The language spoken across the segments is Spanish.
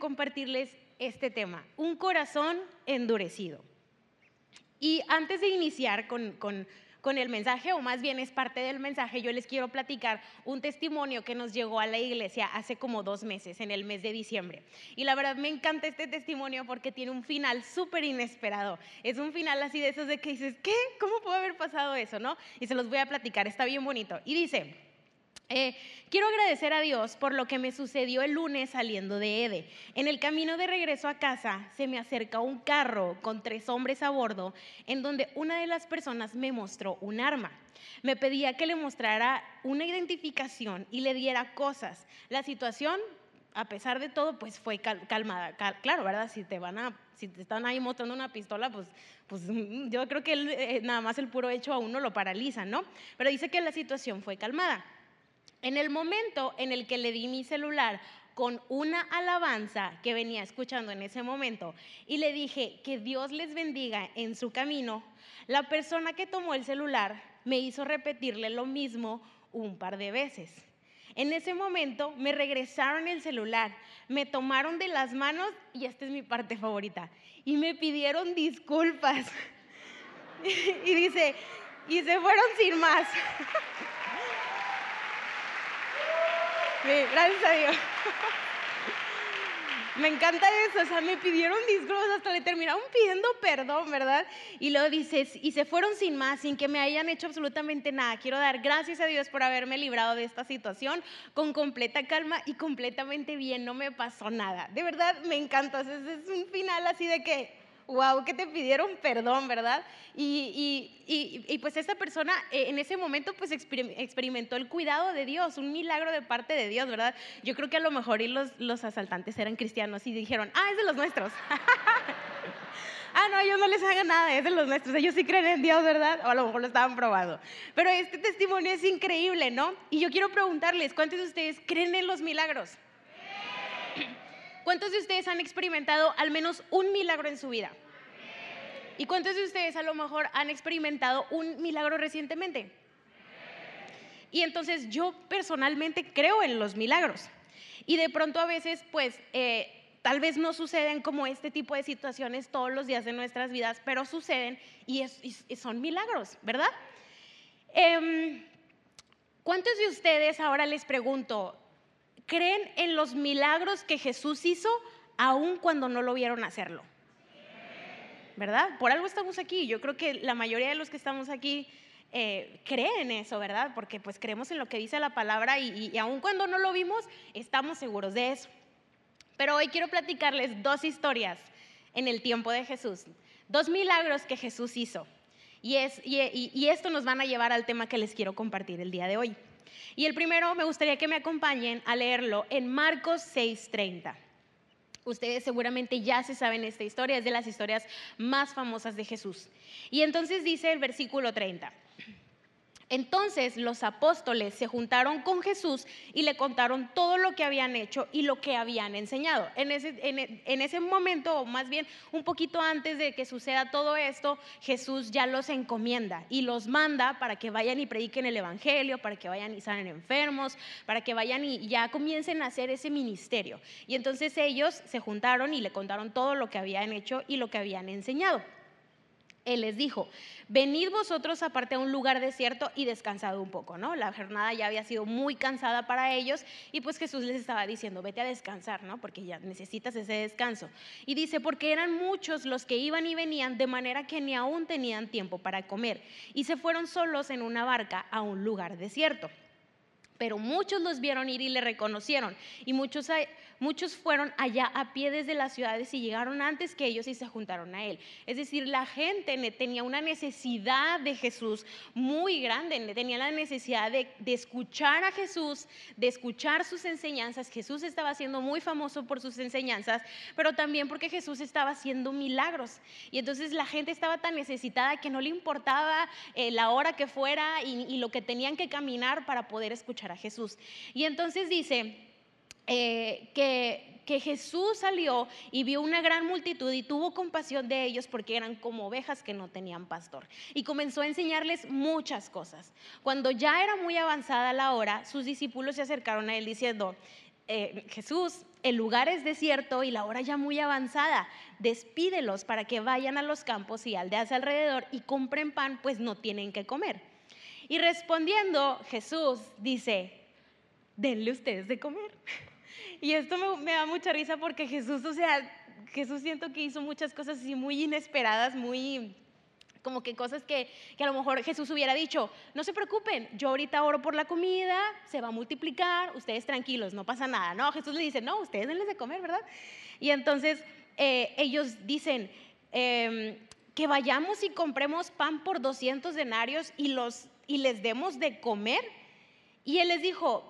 compartirles este tema, un corazón endurecido. Y antes de iniciar con, con con el mensaje, o más bien es parte del mensaje, yo les quiero platicar un testimonio que nos llegó a la iglesia hace como dos meses, en el mes de diciembre. Y la verdad me encanta este testimonio porque tiene un final súper inesperado. Es un final así de esos de que dices, ¿qué? ¿Cómo puede haber pasado eso? ¿No? Y se los voy a platicar, está bien bonito. Y dice, eh, quiero agradecer a Dios por lo que me sucedió el lunes saliendo de Ede. En el camino de regreso a casa se me acerca un carro con tres hombres a bordo en donde una de las personas me mostró un arma. Me pedía que le mostrara una identificación y le diera cosas. La situación, a pesar de todo, pues fue calmada. claro, ¿verdad? Si te van a, si te están ahí mostrando una pistola, pues, pues yo creo que eh, nada más el puro hecho a uno lo paraliza, ¿no? Pero dice que la situación fue calmada. En el momento en el que le di mi celular con una alabanza que venía escuchando en ese momento y le dije que Dios les bendiga en su camino, la persona que tomó el celular me hizo repetirle lo mismo un par de veces. En ese momento me regresaron el celular, me tomaron de las manos, y esta es mi parte favorita, y me pidieron disculpas. y dice, y se fueron sin más. gracias a Dios. Me encanta eso, o sea, me pidieron disculpas, hasta le terminaron pidiendo perdón, ¿verdad? Y luego dices, y se fueron sin más, sin que me hayan hecho absolutamente nada. Quiero dar gracias a Dios por haberme librado de esta situación con completa calma y completamente bien, no me pasó nada. De verdad, me encanta, es un final así de que wow, que te pidieron perdón, ¿verdad? Y, pues esa persona eh, en ese momento pues experimentó el cuidado de Dios, un milagro de parte de Dios, ¿verdad? Yo creo que a lo mejor y los, los asaltantes eran cristianos y dijeron, ah, es de los nuestros. ah, no, ellos no les hagan nada, es de los nuestros, ellos sí creen en Dios, ¿verdad? O a lo mejor lo estaban probando. Pero este testimonio es increíble, ¿no? Y yo quiero preguntarles, ¿cuántos de ustedes creen en los milagros? ¿Cuántos de ustedes han experimentado al menos un milagro en su vida? ¿Y cuántos de ustedes a lo mejor han experimentado un milagro recientemente? Y entonces yo personalmente creo en los milagros. Y de pronto a veces, pues, eh, tal vez no suceden como este tipo de situaciones todos los días de nuestras vidas, pero suceden y, son milagros, ¿verdad? Em, ¿Cuántos de ustedes, ahora les pregunto, creen en los milagros que Jesús hizo aun cuando no lo vieron hacerlo. ¿Verdad? Por algo estamos aquí. Yo creo que la mayoría de los que estamos aquí eh, creen en eso, ¿verdad? Porque pues creemos en lo que dice la palabra y, y aun cuando no lo vimos, estamos seguros de eso. Pero hoy quiero platicarles dos historias en el tiempo de Jesús, dos milagros que Jesús hizo. Y, y esto nos van a llevar al tema que les quiero compartir el día de hoy. Y el primero me gustaría que me acompañen a leerlo en Marcos 6:30. Ustedes seguramente ya se saben esta historia, es de las historias más famosas de Jesús. Y entonces dice el versículo 30. Entonces los apóstoles se juntaron con Jesús y le contaron todo lo que habían hecho y lo que habían enseñado. En ese, en, ese, momento, o más bien un poquito antes de que suceda todo esto, Jesús ya los encomienda y los manda para que vayan y prediquen el Evangelio, para que vayan y salen enfermos, para que vayan y ya comiencen a hacer ese ministerio. Y entonces ellos se juntaron y le contaron todo lo que habían hecho y lo que habían enseñado. Él les dijo, venid vosotros aparte a un lugar desierto y descansad un poco, ¿no? La jornada ya había sido muy cansada para ellos y pues Jesús les estaba diciendo, vete a descansar, ¿no? Porque ya necesitas ese descanso. Y dice, porque eran muchos los que iban y venían de manera que ni aún tenían tiempo para comer y se fueron solos en una barca a un lugar desierto. Pero muchos los vieron ir y le reconocieron y muchos Muchos fueron allá a pie desde las ciudades y llegaron antes que ellos y se juntaron a él. Es decir, la gente tenía una necesidad de Jesús muy grande, tenía la necesidad de, escuchar a Jesús, de escuchar sus enseñanzas. Jesús estaba siendo muy famoso por sus enseñanzas, pero también porque Jesús estaba haciendo milagros. Y entonces la gente estaba tan necesitada que no le importaba eh, la hora que fuera y lo que tenían que caminar para poder escuchar a Jesús. Y entonces dice, eh, que, Jesús salió y vio una gran multitud y tuvo compasión de ellos porque eran como ovejas que no tenían pastor. Y comenzó a enseñarles muchas cosas. Cuando ya era muy avanzada la hora, sus discípulos se acercaron a él diciendo, eh, Jesús, el lugar es desierto y la hora ya muy avanzada, despídelos para que vayan a los campos y aldeas alrededor y compren pan, pues no tienen que comer. Y respondiendo, Jesús dice, denle ustedes de comer. Y esto me, me da mucha risa porque Jesús, o sea, Jesús siento que hizo muchas cosas así muy inesperadas, muy como que cosas que, que, a lo mejor Jesús hubiera dicho, no se preocupen, yo ahorita oro por la comida, se va a multiplicar, ustedes tranquilos, no pasa nada. No, Jesús le dice, no, ustedes denles de comer, ¿verdad? Y entonces eh, ellos dicen, eh, que vayamos y compremos pan por 200 denarios y, los, y les demos de comer. Y él les dijo,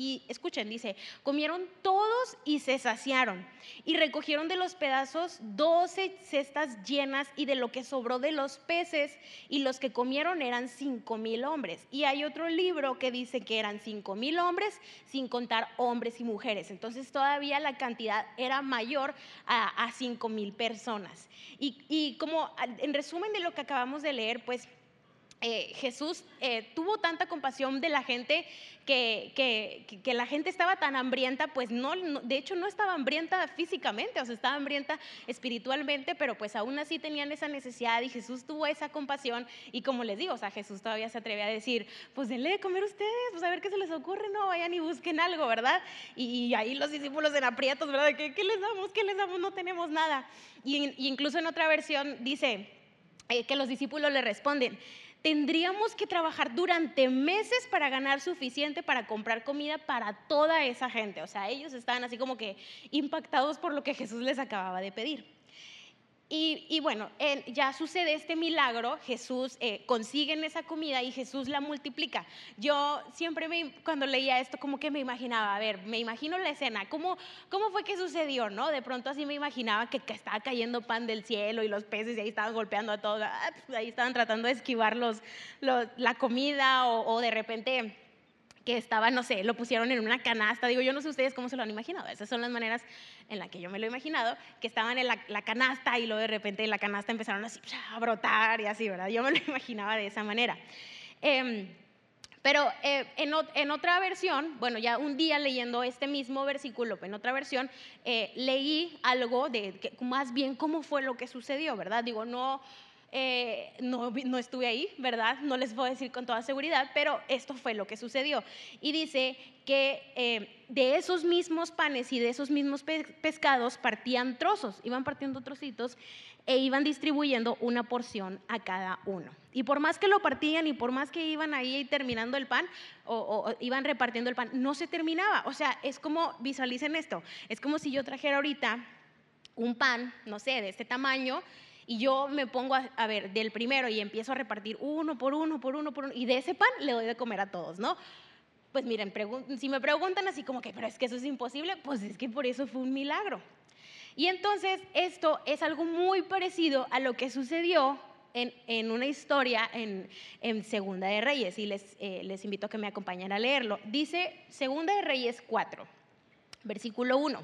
Y escuchen, dice, comieron todos y se saciaron. Y recogieron de los pedazos doce cestas llenas y de lo que sobró de los peces. Y los que comieron eran cinco mil hombres. Y hay otro libro que dice que eran cinco mil hombres sin contar hombres y mujeres. Entonces todavía la cantidad era mayor a, cinco mil personas. Y, y como en resumen de lo que acabamos de leer, pues eh, Jesús eh, tuvo tanta compasión de la gente que, la gente estaba tan hambrienta, pues no, de hecho no estaba hambrienta físicamente, o sea, estaba hambrienta espiritualmente, pero pues aún así tenían esa necesidad y Jesús tuvo esa compasión y como les digo, o sea, Jesús todavía se atreve a decir, pues denle de comer ustedes, pues a ver qué se les ocurre, no, vayan y busquen algo, ¿verdad? Y, ahí los discípulos en aprietos, ¿verdad? ¿Qué, ¿Qué, les damos? ¿Qué les damos? No tenemos nada. Y, incluso en otra versión dice eh, que los discípulos le responden, tendríamos que trabajar durante meses para ganar suficiente para comprar comida para toda esa gente. O sea, ellos estaban así como que impactados por lo que Jesús les acababa de pedir. Y, bueno, ya sucede este milagro, Jesús eh, consigue esa comida y Jesús la multiplica. Yo siempre me, cuando leía esto como que me imaginaba, a ver, me imagino la escena, ¿cómo, cómo fue que sucedió? ¿no? De pronto así me imaginaba que, estaba cayendo pan del cielo y los peces y ahí estaban golpeando a todos, ah, ahí estaban tratando de esquivar los, la comida o de repente que estaba, no sé, lo pusieron en una canasta. Digo, yo no sé ustedes cómo se lo han imaginado. Esas son las maneras en las que yo me lo he imaginado, que estaban en la, canasta y luego de repente en la canasta empezaron así a brotar y así, ¿verdad? Yo me lo imaginaba de esa manera. Em, pero eh, en, otra versión, bueno, ya un día leyendo este mismo versículo, en otra versión, eh, leí algo de que, más bien cómo fue lo que sucedió, ¿verdad? Digo, no, eh, no, no, estuve ahí, ¿verdad? No les a decir con toda seguridad, pero esto fue lo que sucedió. Y dice que eh, de esos mismos panes y de esos mismos pescados partían trozos, iban partiendo trocitos e iban distribuyendo una porción a cada uno. Y por más que lo partían y por más que iban ahí terminando el pan o, o, iban repartiendo el pan, no se terminaba. O sea, es como, visualicen esto, es como si yo trajera ahorita un pan, no sé, de este tamaño y yo me pongo a, ver del primero y empiezo a repartir uno por uno, por uno, por uno, y de ese pan le doy de comer a todos, ¿no? Pues miren, si me preguntan así como que, pero es que eso es imposible, pues es que por eso fue un milagro. Y entonces esto es algo muy parecido a lo que sucedió en, en una historia en, en, Segunda de Reyes, y les, eh, les invito a que me acompañen a leerlo. Dice Segunda de Reyes 4, versículo 1.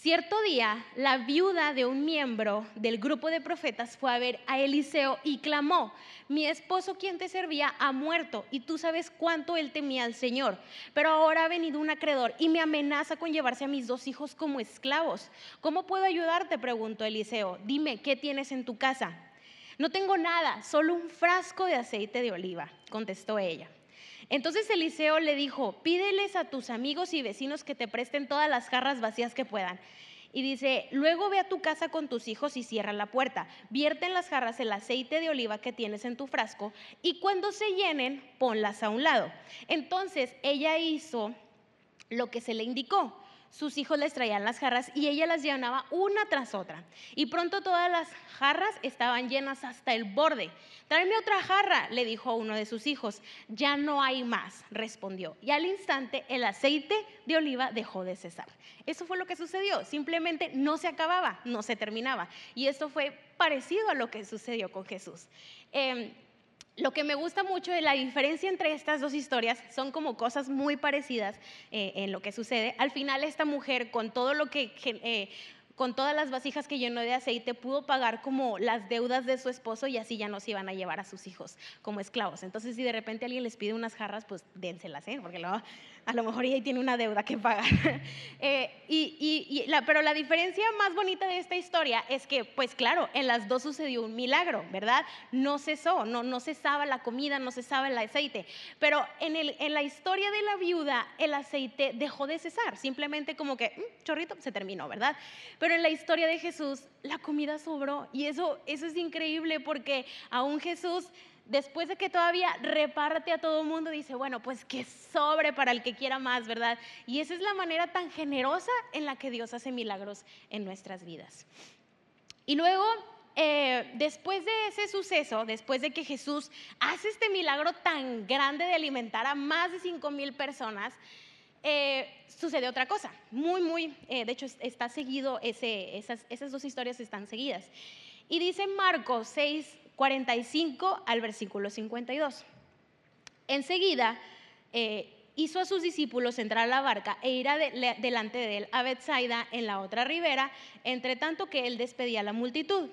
Cierto día, la viuda de un miembro del grupo de profetas fue a ver a Eliseo y clamó, mi esposo quien te servía ha muerto y tú sabes cuánto él temía al Señor, pero ahora ha venido un acreedor y me amenaza con llevarse a mis dos hijos como esclavos. ¿Cómo puedo ayudarte? preguntó Eliseo. Dime, ¿qué tienes en tu casa? No tengo nada, solo un frasco de aceite de oliva, contestó ella. Entonces Eliseo le dijo, pídeles a tus amigos y vecinos que te presten todas las jarras vacías que puedan. Y dice, luego ve a tu casa con tus hijos y cierra la puerta. Vierte en las jarras el aceite de oliva que tienes en tu frasco y cuando se llenen, ponlas a un lado. Entonces ella hizo lo que se le indicó. Sus hijos les traían las jarras y ella las llenaba una tras otra. Y pronto todas las jarras estaban llenas hasta el borde. Tráeme otra jarra, le dijo uno de sus hijos. Ya no hay más, respondió. Y al instante el aceite de oliva dejó de cesar. Eso fue lo que sucedió. Simplemente no se acababa, no se terminaba. Y esto fue parecido a lo que sucedió con Jesús. Em, lo que me gusta mucho de la diferencia entre estas dos historias son como cosas muy parecidas eh, en lo que sucede. Al final esta mujer con todo lo que... Eh, con todas las vasijas que llenó de aceite, pudo pagar como las deudas de su esposo y así ya no se iban a llevar a sus hijos como esclavos. Entonces, si de repente alguien les pide unas jarras, pues dénselas, ¿eh? porque luego a lo mejor ella tiene una deuda que pagar. Eh, y, pero la diferencia más bonita de esta historia es que, pues claro, en las dos sucedió un milagro, ¿verdad? No cesó, no, no cesaba la comida, no cesaba el aceite. Pero en, el, en la historia de la viuda, el aceite dejó de cesar, simplemente como que, mm, chorrito, se terminó, ¿verdad? Pero en la historia de Jesús, la comida sobró. Y eso, eso es increíble porque aún Jesús después de que todavía reparte a todo el mundo, dice, bueno, pues que sobre para el que quiera más, ¿verdad? Y esa es la manera tan generosa en la que Dios hace milagros en nuestras vidas. Y luego, eh, después de ese suceso, después de que Jesús hace este milagro tan grande de alimentar a más de 5 mil personas, eh, sucede otra cosa, muy, muy, eh, de hecho está seguido, esas, esas dos historias están seguidas. Y dice Marcos 6, 45 al versículo 52. Enseguida eh, hizo a sus discípulos entrar a la barca e ir delante de él a Bethsaida en la otra ribera, entre tanto que él despedía a la multitud.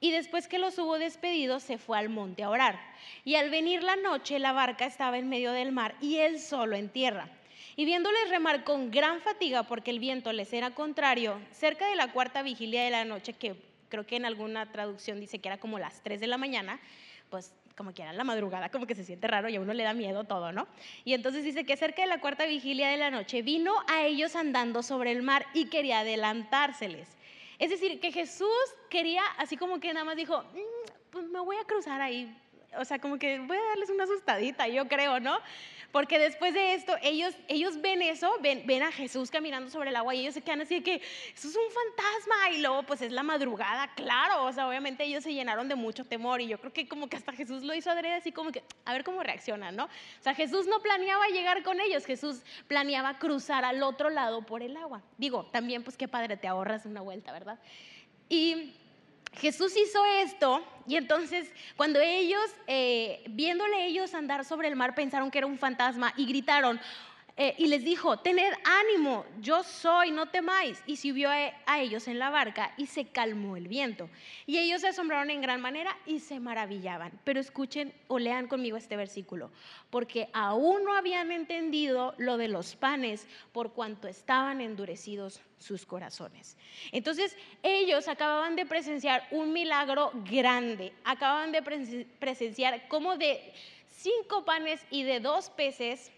Y después que los hubo despedido, se fue al monte a orar. Y al venir la noche, la barca estaba en medio del mar y él solo en tierra. Y viéndoles remar con gran fatiga porque el viento les era contrario, cerca de la cuarta vigilia de la noche, que creo que en alguna traducción dice que era como las 3 de la mañana, pues como que era la madrugada, como que se siente raro y a uno le da miedo todo, ¿no? Y entonces dice que cerca de la cuarta vigilia de la noche vino a ellos andando sobre el mar y quería adelantárseles. Es decir, que Jesús quería, así como que nada más dijo, mm, pues me voy a cruzar ahí, o sea, como que voy a darles una asustadita, yo creo, ¿no? Porque después de esto, ellos, ellos ven eso, ven, ven a Jesús caminando sobre el agua y ellos se quedan así de que eso es un fantasma. Y luego, pues es la madrugada, claro. O sea, obviamente ellos se llenaron de mucho temor y yo creo que como que hasta Jesús lo hizo adrede así como que a ver cómo reaccionan, ¿no? O sea, Jesús no planeaba llegar con ellos, Jesús planeaba cruzar al otro lado por el agua. Digo, también pues qué padre, te ahorras una vuelta, ¿verdad? Y Jesús hizo esto y entonces cuando ellos, eh, viéndole ellos andar sobre el mar, pensaron que era un fantasma y gritaron, eh, y les dijo, tened ánimo, yo soy, no temáis. Y subió a, ellos en la barca y se calmó el viento. Y ellos se asombraron en gran manera y se maravillaban. Pero escuchen o lean conmigo este versículo, porque aún no habían entendido lo de los panes por cuanto estaban endurecidos sus corazones. Entonces ellos acababan de presenciar un milagro grande, acababan de presenciar como de cinco panes y de dos peces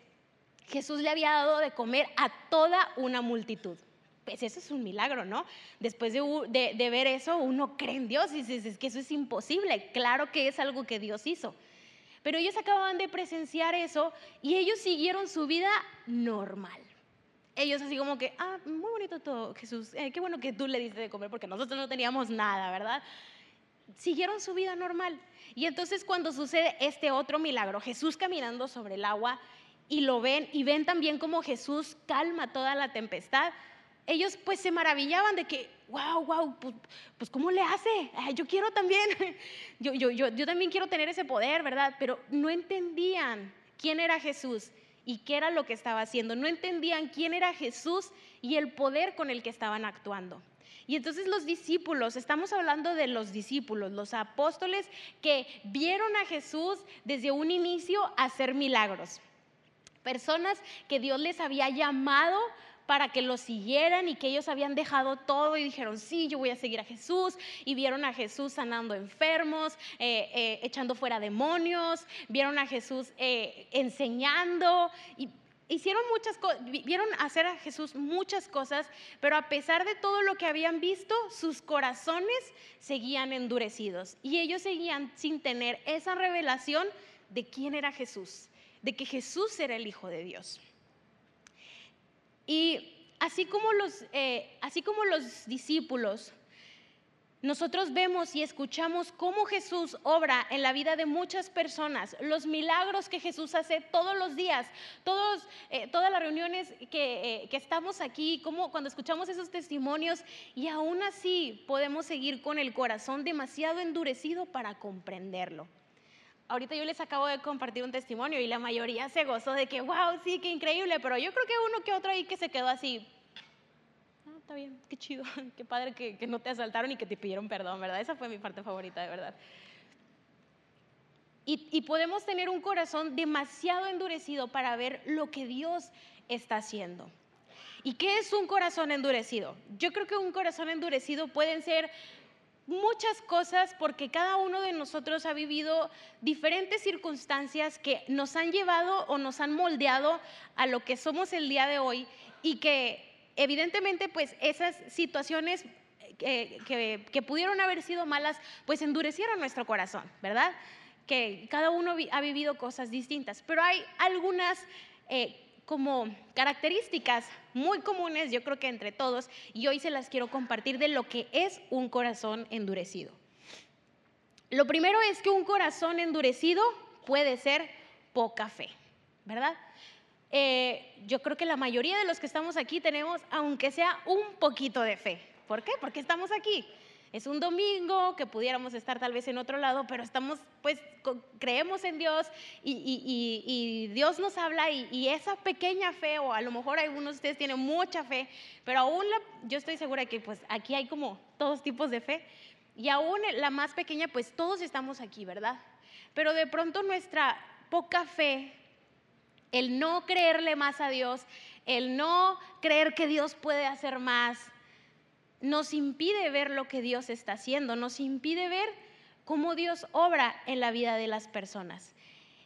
Jesús le había dado de comer a toda una multitud. Pues eso es un milagro, ¿no? Después de, ver eso, uno cree en Dios y dice, es que eso es imposible. Claro que es algo que Dios hizo. Pero ellos acababan de presenciar eso y ellos siguieron su vida normal. Ellos así como que, ah, muy bonito todo, Jesús, eh, qué bueno que tú le diste de comer porque nosotros no teníamos nada, ¿verdad? Siguieron su vida normal. Y entonces cuando sucede este otro milagro, Jesús caminando sobre el agua, y lo ven y ven también cómo Jesús calma toda la tempestad, ellos pues se maravillaban de que, wow, wow, pues, pues ¿cómo le hace? yo quiero también, yo, yo, yo, yo también quiero tener ese poder, ¿verdad? Pero no entendían quién era Jesús y qué era lo que estaba haciendo. No entendían quién era Jesús y el poder con el que estaban actuando. Y entonces los discípulos, estamos hablando de los discípulos, los apóstoles que vieron a Jesús desde un inicio hacer milagros. Personas que Dios les había llamado para que lo siguieran y que ellos habían dejado todo y dijeron, sí, yo voy a seguir a Jesús. Y vieron a Jesús sanando enfermos, eh, eh, echando fuera demonios, vieron a Jesús eh, enseñando y hicieron muchas cosas, vieron hacer a Jesús muchas cosas, pero a pesar de todo lo que habían visto, sus corazones seguían endurecidos y ellos seguían sin tener esa revelación de quién era Jesús de que Jesús era el Hijo de Dios. Y así como los, eh, así como los discípulos nosotros vemos y escuchamos cómo Jesús obra en la vida de muchas personas, los milagros que Jesús hace todos los días, todos, eh, todas las reuniones que, eh, que, estamos aquí, como cuando escuchamos esos testimonios y aún así podemos seguir con el corazón demasiado endurecido para comprenderlo. Ahorita yo les acabo de compartir un testimonio y la mayoría se gozó de que, wow, sí, qué increíble, pero yo creo que uno que otro ahí que se quedó así, está bien, qué chido, qué padre que, no te asaltaron y que te pidieron perdón, ¿verdad? Esa fue mi parte favorita, de verdad. Y, y, podemos tener un corazón demasiado endurecido para ver lo que Dios está haciendo. ¿Y qué es un corazón endurecido? Yo creo que un corazón endurecido pueden ser muchas cosas porque cada uno de nosotros ha vivido diferentes circunstancias que nos han llevado o nos han moldeado a lo que somos el día de hoy y que evidentemente, pues esas situaciones eh, que, pudieron haber sido malas, pues endurecieron nuestro corazón, ¿verdad? Que cada uno ha vivido cosas distintas, pero hay algunas eh, como características muy comunes, yo creo que entre todos, y hoy se las quiero compartir de lo que es un corazón endurecido. Lo primero es que un corazón endurecido puede ser poca fe, ¿verdad? Eh, yo creo que la mayoría de los que estamos aquí tenemos, aunque sea un poquito de fe. ¿Por qué? Porque estamos aquí. Es un domingo que pudiéramos estar tal vez en otro lado, pero estamos, pues, creemos en Dios y, Dios nos habla y, esa pequeña fe, o a lo mejor algunos de ustedes tienen mucha fe, pero aún yo estoy segura que pues aquí hay como todos tipos de fe y aún la más pequeña, pues todos estamos aquí, ¿verdad? Pero de pronto nuestra poca fe el no creerle más a Dios, el no creer que Dios puede hacer más, nos impide ver lo que Dios está haciendo, nos impide ver cómo Dios obra en la vida de las personas.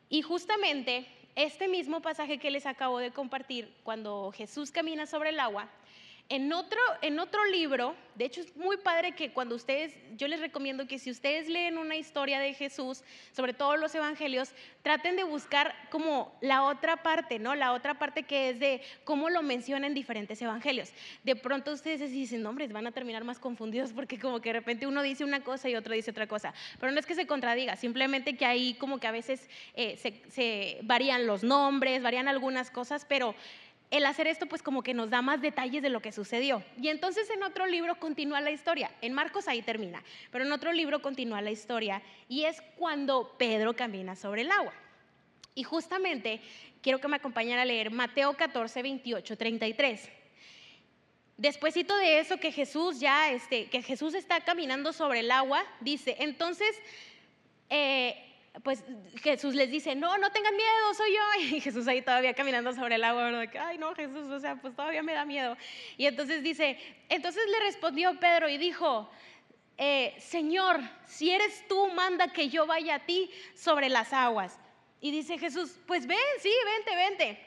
Y justamente este mismo pasaje que les acabo de compartir, cuando Jesús camina sobre el agua, en otro, en otro libro, de hecho es muy padre que cuando ustedes, yo les recomiendo que si ustedes leen una historia de Jesús, sobre todo los evangelios, traten de buscar como la otra parte, ¿no? La otra parte que es de cómo lo menciona en diferentes evangelios. De pronto ustedes dicen, hombres, van a terminar más confundidos porque como que de repente uno dice una cosa y otro dice otra cosa. Pero no es que se contradiga, simplemente que ahí como que a veces eh, se varían los nombres, varían algunas cosas, pero el hacer esto pues como que nos da más detalles de lo que sucedió. Y entonces en otro libro continúa la historia. En Marcos ahí termina, pero en otro libro continúa la historia y es cuando Pedro camina sobre el agua. Y justamente quiero que me acompañen a leer Mateo 14, 28, 33. Despuésito de eso que Jesús ya, este, que Jesús está caminando sobre el agua, dice, entonces eh, pues Jesús les dice, no, no tengan miedo, soy yo. Y Jesús ahí todavía caminando sobre el agua, ¿verdad? Ay, no, Jesús, o sea, pues todavía me da miedo. Y entonces dice, entonces le respondió Pedro y dijo, eh, Señor, si eres tú, manda que yo vaya a ti sobre las aguas. Y dice Jesús, pues ven, sí, vente, vente.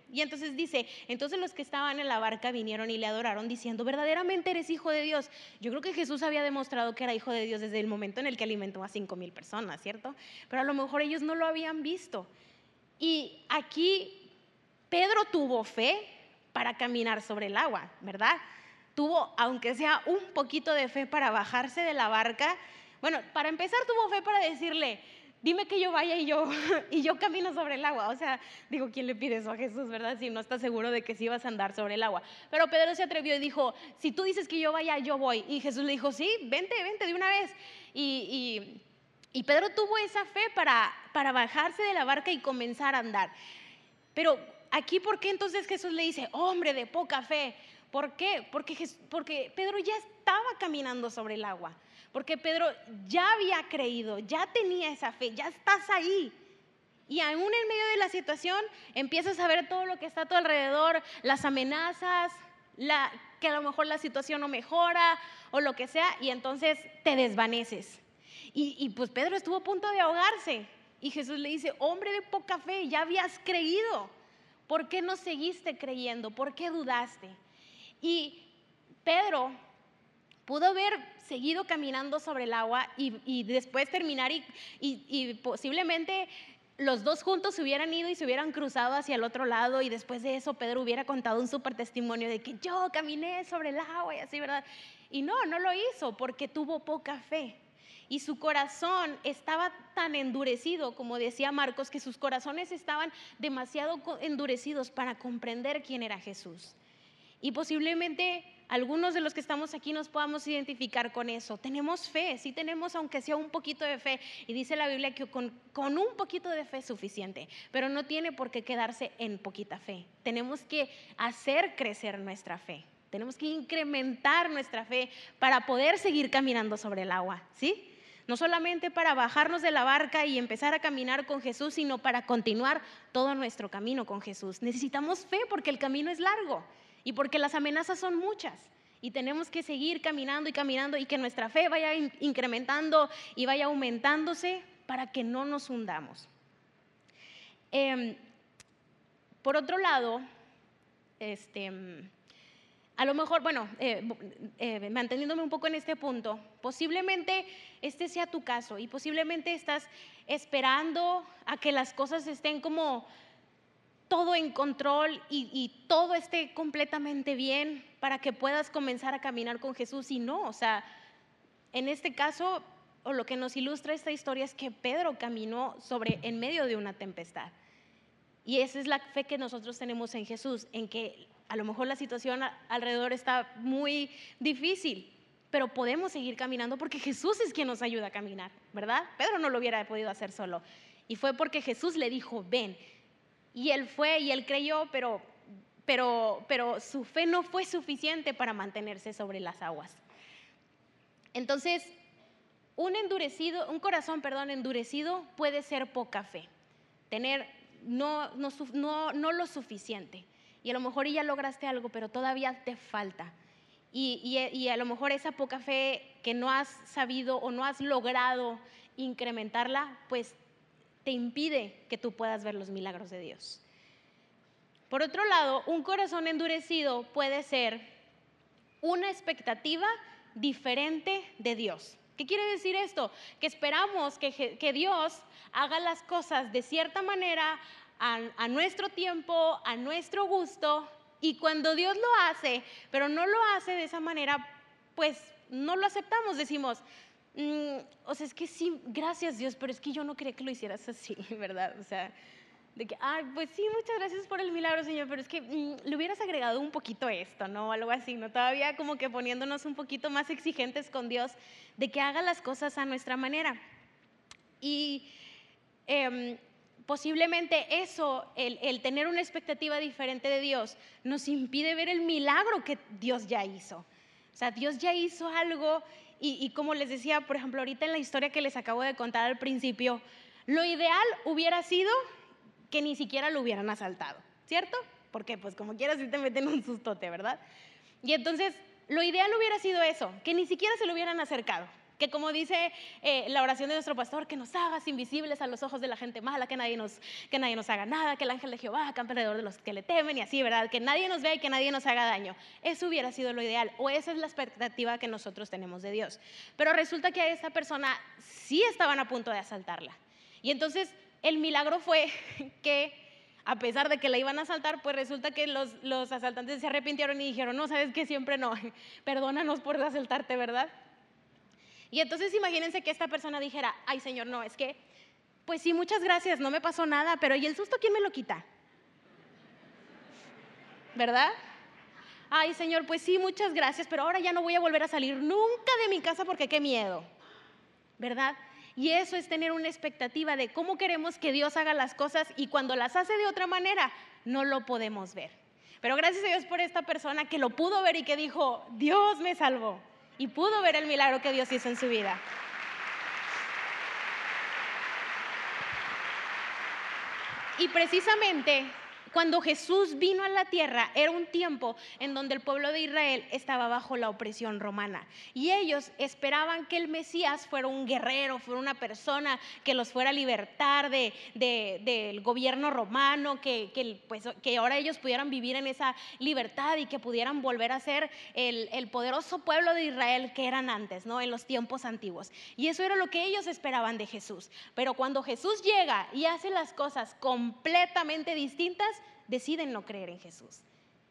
Y entonces dice, entonces los que estaban en la barca vinieron y le adoraron diciendo, verdaderamente eres hijo de Dios. Yo creo que Jesús había demostrado que era hijo de Dios desde el momento en el que alimentó a cinco mil personas, ¿cierto? Pero a lo mejor ellos no lo habían visto. Y aquí Pedro tuvo fe para caminar sobre el agua, ¿verdad? Tuvo, aunque sea un poquito de fe para bajarse de la barca. Bueno, para empezar tuvo fe para decirle, dime que yo vaya y yo, y yo camino sobre el agua. O sea, digo, ¿quién le pide eso a Jesús, verdad? Si no está seguro de que sí vas a andar sobre el agua. Pero Pedro se atrevió y dijo, si tú dices que yo vaya, yo voy. Y Jesús le dijo, sí, vente, vente de una vez. Y, y, Pedro tuvo esa fe para, para bajarse de la barca y comenzar a andar. Pero aquí, ¿por qué entonces Jesús le dice, hombre de poca fe? ¿Por qué? Porque, porque Pedro ya estaba caminando sobre el agua porque Pedro ya había creído, ya tenía esa fe, ya estás ahí. Y aún en medio de la situación empiezas a ver todo lo que está a tu alrededor, las amenazas, que a lo mejor la situación no mejora o lo que sea, y entonces te desvaneces. Y, y pues Pedro estuvo a punto de ahogarse, Y Jesús le dice, hombre de poca fe, ya habías creído. ¿Por qué no seguiste creyendo? ¿Por qué dudaste? Y Pedro pudo haber seguido caminando sobre el agua y, después terminar y, posiblemente los dos juntos se hubieran ido y se hubieran cruzado hacia el otro lado y después de eso Pedro hubiera contado un súper testimonio de que yo caminé sobre el agua y así, ¿verdad? Y no, no lo hizo porque tuvo poca fe. Y su corazón estaba tan endurecido, como decía Marcos, que sus corazones estaban demasiado endurecidos para comprender quién era Jesús. Y posiblemente algunos de los que estamos aquí nos podamos identificar con eso. Tenemos fe, sí tenemos aunque sea un poquito de fe. Y dice la Biblia que con, un poquito de fe es suficiente, pero no tiene por qué quedarse en poquita fe. Tenemos que hacer crecer nuestra fe. Tenemos que incrementar nuestra fe para poder seguir caminando sobre el agua, ¿sí? No solamente para bajarnos de la barca y empezar a caminar con Jesús, sino para continuar todo nuestro camino con Jesús. Necesitamos fe porque el camino es largo y porque las amenazas son muchas. Y tenemos que seguir caminando y caminando y que nuestra fe vaya incrementando y vaya aumentándose para que no nos hundamos. Em, por otro lado, este, a lo mejor, bueno, eh, eh, manteniéndome un poco en este punto, posiblemente este sea tu caso y posiblemente estás esperando a que las cosas estén como todo en control y, todo esté completamente bien para que puedas comenzar a caminar con Jesús y no, o sea, en este caso, o lo que nos ilustra esta historia es que Pedro caminó sobre en medio de una tempestad. Y esa es la fe que nosotros tenemos en Jesús, en que a lo mejor la situación alrededor está muy difícil, pero podemos seguir caminando porque Jesús es quien nos ayuda a caminar, ¿verdad? Pedro no lo hubiera podido hacer solo. Y fue porque Jesús le dijo, ven. Y él fue y él creyó, pero, pero, pero su fe no fue suficiente para mantenerse sobre las aguas. Entonces, un endurecido, un corazón, perdón, endurecido puede ser poca fe, tener no, no, no, lo suficiente. Y a lo mejor ya lograste algo, pero todavía te falta. Y, y, y, a lo mejor esa poca fe que no has sabido o no has logrado incrementarla, pues te impide que tú puedas ver los milagros de Dios. Por otro lado, un corazón endurecido puede ser una expectativa diferente de Dios. ¿Qué quiere decir esto? Que esperamos que, Dios haga las cosas de cierta manera, a, a nuestro tiempo, a nuestro gusto, y cuando Dios lo hace, pero no lo hace de esa manera, pues no lo aceptamos, decimos, Mm, o sea, es que sí, gracias Dios, pero es que yo no quería que lo hicieras así, ¿verdad? O sea, de que, ah, pues sí, muchas gracias por el milagro, Señor, pero es que mm, le hubieras agregado un poquito esto, ¿no? Algo así, ¿no? Todavía como que poniéndonos un poquito más exigentes con Dios de que haga las cosas a nuestra manera. Y em, posiblemente eso, el, el tener una expectativa diferente de Dios, nos impide ver el milagro que Dios ya hizo. O sea, Dios ya hizo algo y, como les decía, por ejemplo, ahorita en la historia que les acabo de contar al principio, lo ideal hubiera sido que ni siquiera lo hubieran asaltado, ¿cierto? Porque pues como quieras si te meten un sustote, ¿verdad? Y entonces, lo ideal hubiera sido eso, que ni siquiera se lo hubieran acercado que como dice eh, la oración de nuestro pastor, que nos hagas invisibles a los ojos de la gente mala, que nadie nos, que nadie nos haga nada, que el ángel de Jehová acampe de los que le temen y así, ¿verdad? Que nadie nos vea y que nadie nos haga daño. Eso hubiera sido lo ideal, o esa es la expectativa que nosotros tenemos de Dios. Pero resulta que a esta persona sí estaban a punto de asaltarla. Y entonces el milagro fue que a pesar de que la iban a asaltar, pues resulta que los, los asaltantes se arrepintieron y dijeron, no, sabes que siempre no, perdónanos por asaltarte, ¿verdad? Y entonces imagínense que esta persona dijera, ay Señor, no, es que, pues sí, muchas gracias, no me pasó nada, pero ¿y el susto quién me lo quita? ¿Verdad? Ay Señor, pues sí, muchas gracias, pero ahora ya no voy a volver a salir nunca de mi casa porque qué miedo. ¿Verdad? Y eso es tener una expectativa de cómo queremos que Dios haga las cosas y cuando las hace de otra manera, no lo podemos ver. Pero gracias a Dios por esta persona que lo pudo ver y que dijo, Dios me salvó y pudo ver el milagro que Dios hizo en su vida. Y precisamente cuando Jesús vino a la tierra era un tiempo en donde el pueblo de Israel estaba bajo la opresión romana y ellos esperaban que el Mesías fuera un guerrero, fuera una persona que los fuera a libertar de, del gobierno romano, que, que, pues, que ahora ellos pudieran vivir en esa libertad y que pudieran volver a ser el, el poderoso pueblo de Israel que eran antes, ¿no? En los tiempos antiguos. Y eso era lo que ellos esperaban de Jesús. Pero cuando Jesús llega y hace las cosas completamente distintas, deciden no creer en Jesús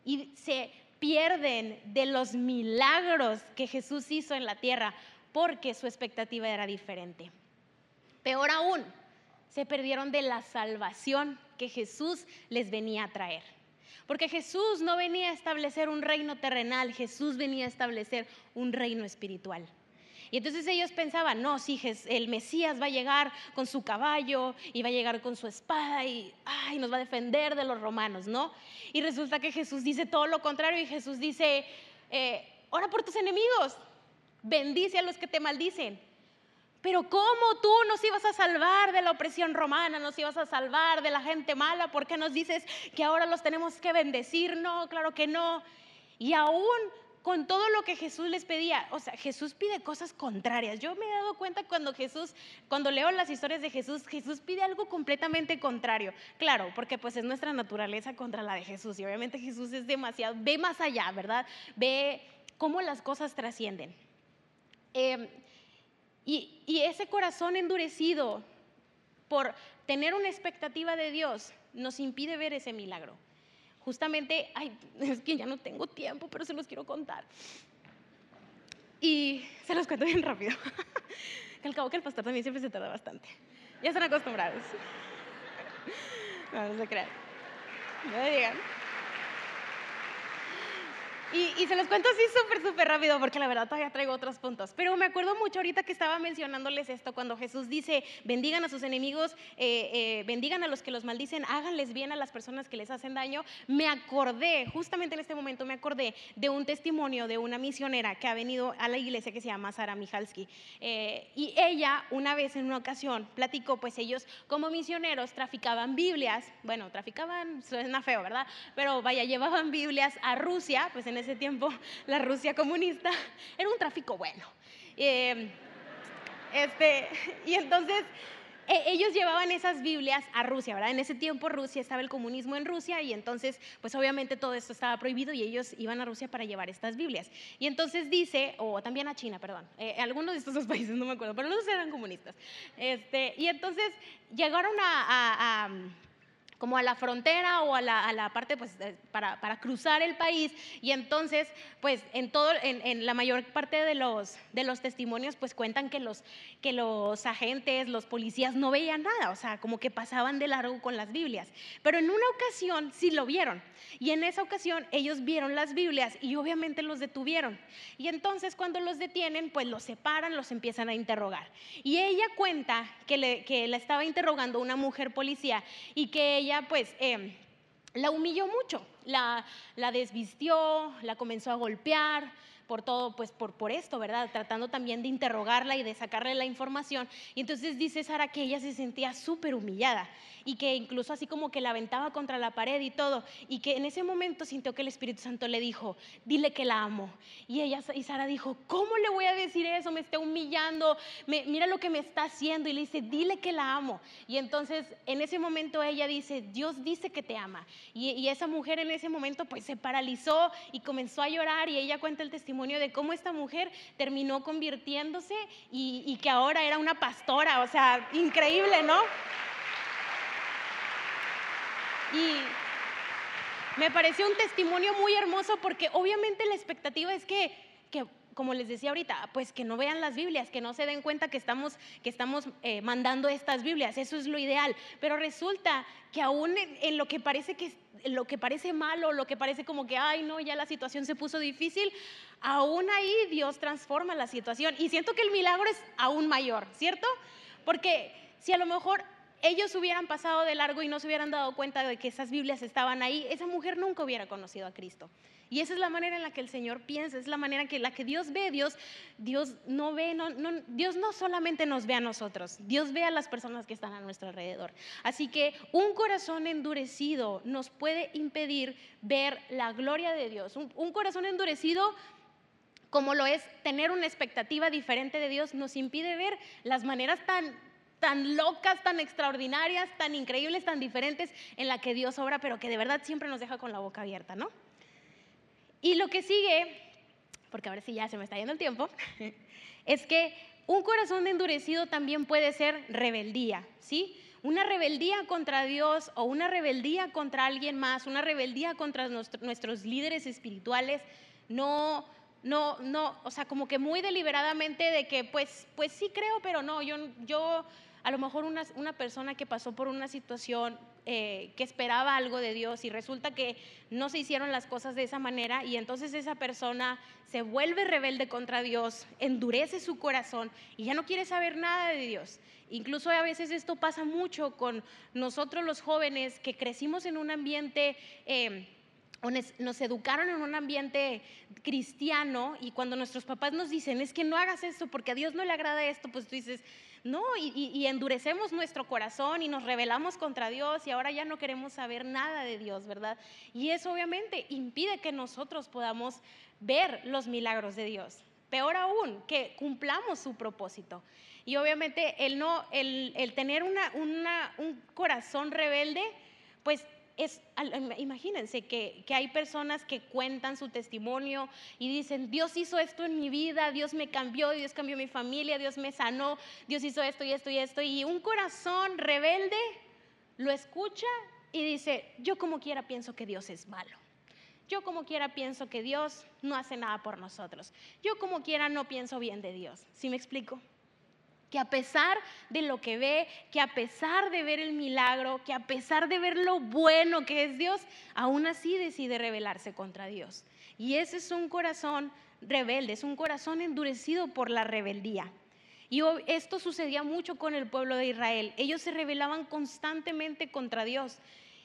y se pierden de los milagros que Jesús hizo en la tierra porque su expectativa era diferente. Peor aún, se perdieron de la salvación que Jesús les venía a traer. Porque Jesús no venía a establecer un reino terrenal, Jesús venía a establecer un reino espiritual. Y entonces ellos pensaban, no, sí, el Mesías va a llegar con su caballo y va a llegar con su espada y ay, nos va a defender de los romanos, ¿no? Y resulta que Jesús dice todo lo contrario y Jesús dice, eh, ora por tus enemigos, bendice a los que te maldicen. Pero ¿cómo tú nos ibas a salvar de la opresión romana? ¿Nos ibas a salvar de la gente mala? ¿Por qué nos dices que ahora los tenemos que bendecir? No, claro que no. Y aún con todo lo que Jesús les pedía. O sea, Jesús pide cosas contrarias. Yo me he dado cuenta cuando Jesús, cuando leo las historias de Jesús, Jesús pide algo completamente contrario. Claro, porque pues es nuestra naturaleza contra la de Jesús. Y obviamente Jesús es demasiado, ve más allá, ¿verdad? Ve cómo las cosas trascienden. Em, y, y ese corazón endurecido por tener una expectativa de Dios nos impide ver ese milagro justamente, ay, es que ya no tengo tiempo, pero se los quiero contar. Y se los cuento bien rápido. al cabo que el pastor también siempre se tarda bastante. Ya están acostumbrados. No, no se crean. No me digan. Y, se los cuento así súper, súper rápido porque la verdad todavía traigo otros puntos. Pero me acuerdo mucho ahorita que estaba mencionándoles esto cuando Jesús dice, bendigan a sus enemigos, eh, eh, bendigan a los que los maldicen, háganles bien a las personas que les hacen daño. Me acordé, justamente en este momento me acordé de un testimonio de una misionera que ha venido a la iglesia que se llama Sara Michalski. Eh, y ella una vez en una ocasión platicó, pues ellos como misioneros traficaban Biblias, bueno, traficaban, suena feo, ¿verdad? Pero vaya, llevaban Biblias a Rusia, pues en ese tiempo la Rusia comunista, era un tráfico bueno. Eh, este, y entonces e, ellos llevaban esas Biblias a Rusia, ¿verdad? En ese tiempo Rusia estaba el comunismo en Rusia y entonces, pues obviamente todo esto estaba prohibido y ellos iban a Rusia para llevar estas Biblias. Y entonces dice, o también a China, perdón, eh, algunos de estos dos países, no me acuerdo, pero los eran comunistas. Este, y entonces llegaron a como a la frontera o a la, parte pues, para, cruzar el país. Y entonces, pues en, todo, en, la mayor parte de los, de los testimonios, pues cuentan que los, que los agentes, los policías no veían nada, o sea, como que pasaban de largo con las Biblias. Pero en una ocasión sí lo vieron. Y en esa ocasión ellos vieron las Biblias y obviamente los detuvieron. Y entonces cuando los detienen, pues los separan, los empiezan a interrogar. Y ella cuenta que, le, que la estaba interrogando una mujer policía y que ella pues em, la humilló mucho, la, la desvistió, la comenzó a golpear, por todo, pues por, por esto, ¿verdad? Tratando también de interrogarla y de sacarle la información. Y entonces dice Sara que ella se sentía súper humillada y que incluso así como que la aventaba contra la pared y todo, y que en ese momento sintió que el Espíritu Santo le dijo, dile que la amo. Y ella y Sara dijo, ¿cómo le voy a decir eso? Me está humillando, mira lo que me está haciendo. Y le dice, dile que la amo. Y entonces en ese momento ella dice, Dios dice que te ama. Y, y esa mujer en ese momento pues se paralizó y comenzó a llorar y ella cuenta el testimonio de cómo esta mujer terminó convirtiéndose y, y que ahora era una pastora. O sea, increíble, ¿no? Y me pareció un testimonio muy hermoso porque obviamente la expectativa es que, que como les decía ahorita, pues que no vean las Biblias, que no se den cuenta que estamos, que estamos eh, mandando estas Biblias, eso es lo ideal. Pero resulta que aún en, lo que parece que lo que parece malo, lo que parece como que, ay, no, ya la situación se puso difícil, aún ahí Dios transforma la situación. Y siento que el milagro es aún mayor, ¿cierto? Porque si a lo mejor ellos hubieran pasado de largo y no se hubieran dado cuenta de que esas Biblias estaban ahí, esa mujer nunca hubiera conocido a Cristo. Y esa es la manera en la que el Señor piensa, es la manera en la que Dios ve, Dios, Dios no ve, Dios no solamente nos ve a nosotros, Dios ve a las personas que están a nuestro alrededor. Así que un corazón endurecido nos puede impedir ver la gloria de Dios. un corazón endurecido como lo es tener una expectativa diferente de Dios, nos impide ver las maneras tan tan locas, tan extraordinarias, tan increíbles, tan diferentes en la que Dios obra, pero que de verdad siempre nos deja con la boca abierta, ¿no? Y lo que sigue, porque ahora sí ya se me está yendo el tiempo, es que un corazón endurecido también puede ser rebeldía, ¿sí? Una rebeldía contra Dios o una rebeldía contra alguien más, una rebeldía contra nuestros líderes espirituales, no, no, no, o sea, como que muy deliberadamente de que, pues, pues sí creo, pero no, yo, yo a lo mejor una, persona que pasó por una situación eh, que esperaba algo de Dios y resulta que no se hicieron las cosas de esa manera y entonces esa persona se vuelve rebelde contra Dios, endurece su corazón y ya no quiere saber nada de Dios. Incluso a veces esto pasa mucho con nosotros los jóvenes que crecimos en un ambiente... Eh, nos educaron en un ambiente cristiano y cuando nuestros papás nos dicen, es que no hagas esto porque a Dios no le agrada esto, pues tú dices, no, y, endurecemos nuestro corazón y nos rebelamos contra Dios y ahora ya no queremos saber nada de Dios, ¿verdad? Y eso obviamente impide que nosotros podamos ver los milagros de Dios. Peor aún, que cumplamos su propósito. Y obviamente el, no, el, tener una, un corazón rebelde, pues imagínense que, hay personas que cuentan su testimonio y dicen, Dios hizo esto en mi vida, Dios me cambió, Dios cambió mi familia, Dios me sanó, Dios hizo esto y esto y esto. Y un corazón rebelde lo escucha y dice, yo como quiera pienso que Dios es malo. Yo como quiera pienso que Dios no hace nada por nosotros. Yo como quiera no pienso bien de Dios. ¿Sí me explico? Que a pesar de lo que ve, que a pesar de ver el milagro, que a pesar de ver lo bueno que es Dios, aún así decide rebelarse contra Dios. Y ese es un corazón rebelde, es un corazón endurecido por la rebeldía. Y esto sucedía mucho con el pueblo de Israel. Ellos se rebelaban constantemente contra Dios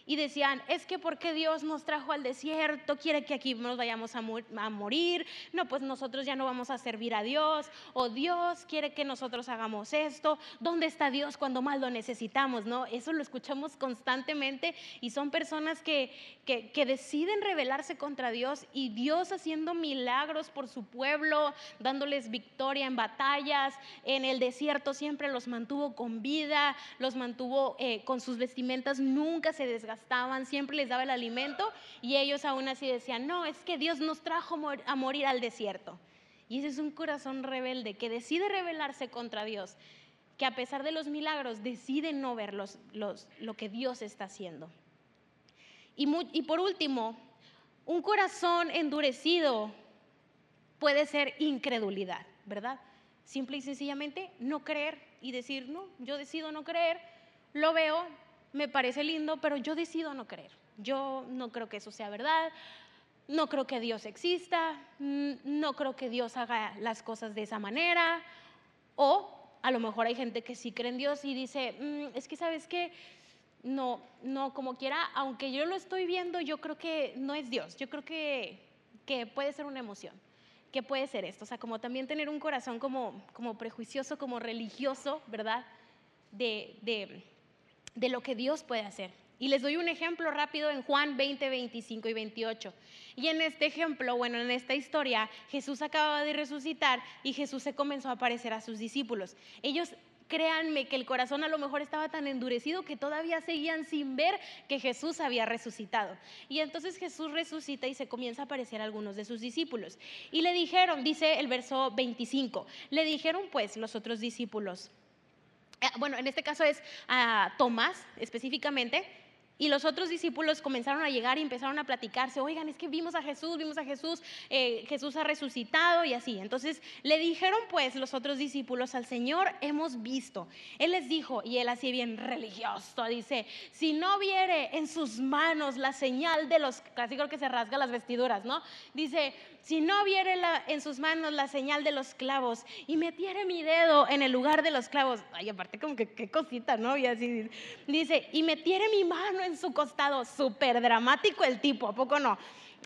y decían, es que porque Dios nos trajo al desierto, quiere que aquí nos vayamos a, morir, no, pues nosotros ya no vamos a servir a Dios, o Dios quiere que nosotros hagamos esto, ¿dónde está Dios cuando más lo necesitamos? ¿no? Eso lo escuchamos constantemente y son personas que, que, que deciden rebelarse contra Dios y Dios haciendo milagros por su pueblo, dándoles victoria en batallas, en el desierto siempre los mantuvo con vida, los mantuvo eh, con sus vestimentas, nunca se desgastaron estaban siempre les daba el alimento y ellos aún así decían, no, es que Dios nos trajo a morir al desierto. Y ese es un corazón rebelde que decide rebelarse contra Dios, que a pesar de los milagros decide no ver lo que Dios está haciendo. Y por último, un corazón endurecido puede ser incredulidad, ¿verdad? Simple y sencillamente no creer y decir, no, yo decido no creer, lo veo, me parece lindo, pero yo decido no creer. Yo no creo que eso sea verdad, no creo que Dios exista, mm, no creo que Dios haga las cosas de esa manera. O a lo mejor hay gente que sí cree en Dios y dice, mm, es que sabes que no, no, como quiera, aunque yo lo estoy viendo, yo creo que no es Dios, yo creo que, que puede ser una emoción, que puede ser esto, o sea, como también tener un corazón como, como prejuicioso, como religioso, ¿verdad? de, de de lo que Dios puede hacer. Y les doy un ejemplo rápido en Juan 20, 25 y 28. Y en este ejemplo, bueno, en esta historia, Jesús acababa de resucitar y Jesús se comenzó a aparecer a sus discípulos. Ellos, créanme que el corazón a lo mejor estaba tan endurecido que todavía seguían sin ver que Jesús había resucitado. Y entonces Jesús resucita y se comienza a aparecer a algunos de sus discípulos. Y le dijeron, dice el verso 25, le dijeron pues los otros discípulos, bueno, en este caso es a Tomás específicamente, Y los otros discípulos comenzaron a llegar y empezaron a platicarse, oigan, es que vimos a Jesús, vimos a Jesús, eh, Jesús ha resucitado y así. Entonces le dijeron pues los otros discípulos al Señor, hemos visto. Él les dijo, y él así bien religioso, dice, si no viere en sus manos la señal de los, casi creo que se rasga las vestiduras, ¿no? Dice, si no viere en sus manos la señal de los clavos y metiere mi dedo en el lugar de los clavos, ay, aparte como que qué cosita, ¿no? Y así dice, y metiere mi mano en su costado, súper dramático el tipo, ¿a poco no?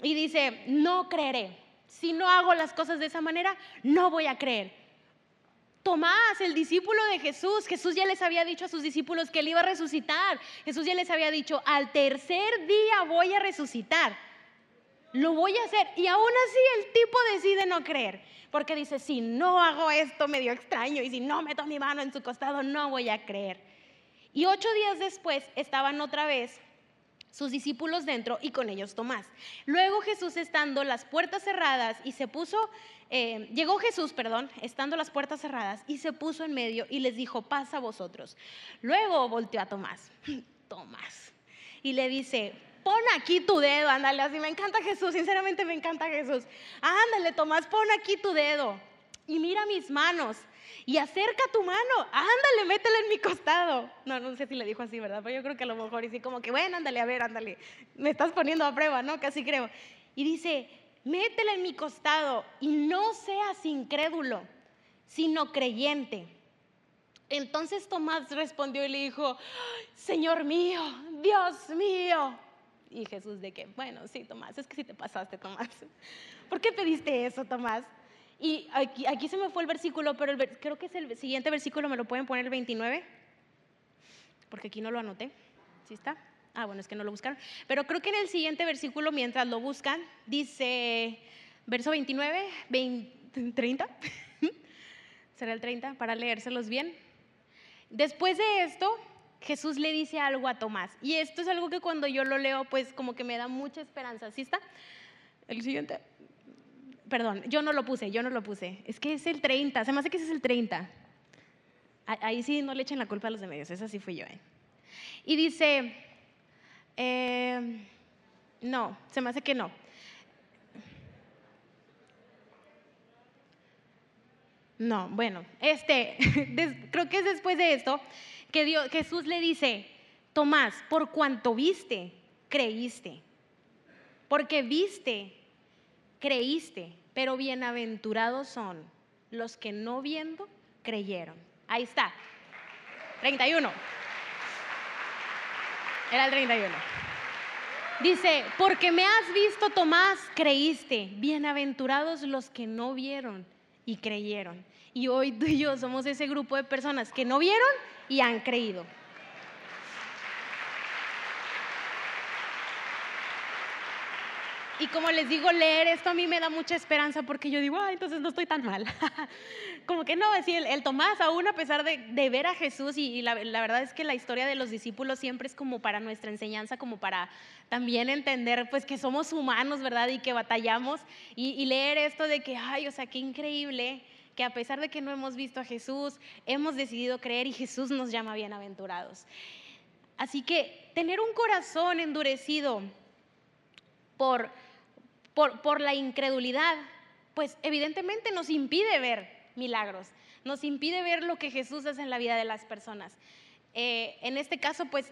Y dice, no creeré. Si no hago las cosas de esa manera, no voy a creer. Tomás, el discípulo de Jesús, Jesús ya les había dicho a sus discípulos que él iba a resucitar. Jesús ya les había dicho, al tercer día voy a resucitar lo voy a hacer. Y aún así el tipo decide no creer, porque dice, si no hago esto medio extraño y si no meto mi mano en su costado, no voy a creer. Y ocho días después estaban otra vez sus discípulos dentro y con ellos Tomás. Luego Jesús estando las puertas cerradas y se puso, eh, llegó Jesús, perdón, estando las puertas cerradas y se puso en medio y les dijo, pasa a vosotros. Luego volteó a Tomás, Tomás, y le dice, pon aquí tu dedo, ándale, así me encanta Jesús, sinceramente me encanta Jesús. Ándale, Tomás, pon aquí tu dedo y mira mis manos y acerca tu mano, ándale, métela en mi costado. No, no sé si le dijo así, ¿verdad? Pero yo creo que a lo mejor, y sí, como que, bueno, ándale, a ver, ándale, me estás poniendo a prueba, ¿no? Casi creo. Y dice, métela en mi costado y no seas incrédulo, sino creyente. Entonces Tomás respondió y le dijo, Señor mío, Dios mío. Y Jesús de que, bueno, sí, Tomás, es que sí te pasaste, Tomás. ¿Por qué pediste eso, Tomás? Y aquí, aquí se me fue el versículo, pero creo que es el siguiente versículo, me lo pueden poner el 29, porque aquí no lo anoté. ¿Sí está? Ah, bueno, es que no lo buscaron. Pero creo que en el siguiente versículo, mientras lo buscan, dice, verso 29, 30, será el 30, para leérselos bien. Después de esto, Jesús le dice algo a Tomás. Y esto es algo que cuando yo lo leo, pues como que me da mucha esperanza. ¿Sí está? El siguiente. Perdón, yo no lo puse, yo no lo puse. Es que es el 30, se me hace que ese es el 30. Ahí sí no le echen la culpa a los de medios, esa sí fui yo. ¿eh? Y dice, eh, no, se me hace que no. No, bueno, este, creo que es después de esto que Dios, Jesús le dice, Tomás, por cuanto viste, creíste. Porque viste, creíste, pero bienaventurados son los que no viendo, creyeron. Ahí está, 31. Era el 31. Dice, porque me has visto, Tomás, creíste. Bienaventurados los que no vieron y creyeron. Y hoy tú y yo somos ese grupo de personas que no vieron y han creído. Y como les digo, leer esto a mí me da mucha esperanza porque yo digo, ah, entonces no estoy tan mal. como que no, así el, Tomás, aún a pesar de, ver a Jesús, y, la, verdad es que la historia de los discípulos siempre es como para nuestra enseñanza, como para también entender pues que somos humanos, ¿verdad? Y que batallamos. Y, y leer esto de que, ay, o sea, qué increíble que a pesar de que no hemos visto a Jesús, hemos decidido creer y Jesús nos llama bienaventurados. Así que tener un corazón endurecido por, por, la incredulidad, pues evidentemente nos impide ver milagros, nos impide ver lo que Jesús hace en la vida de las personas. Eh, en este caso, pues